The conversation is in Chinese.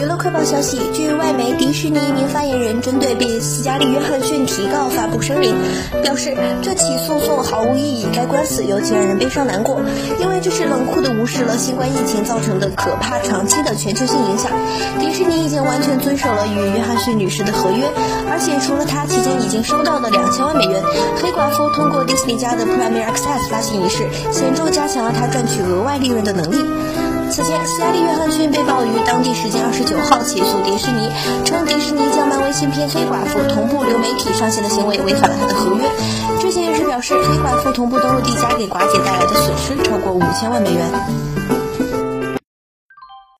娱乐快报消息，据外媒，迪士尼一名发言人针对被斯嘉丽·约翰逊提告发布声明，表示这起诉讼毫无意义，该官司尤其让人悲伤难过，因为这是冷酷地无视了新冠疫情造成的可怕长期的全球性影响。迪士尼已经完全遵守了与约翰逊女士的合约，而且除了她期间已经收到的两千万美元，黑寡妇通过迪士尼家的 Premier Access 发行仪式，显著加强了她赚取额外利润的能力。此前，斯嘉丽·约翰逊被曝于当地时间二十九号起诉迪士尼，称迪士尼将漫威新片《黑寡妇》同步流媒体上线的行为违反了他的合约。知情人士表示，黑寡妇同步登陆 D 加给寡姐带来的损失超过五千万美元。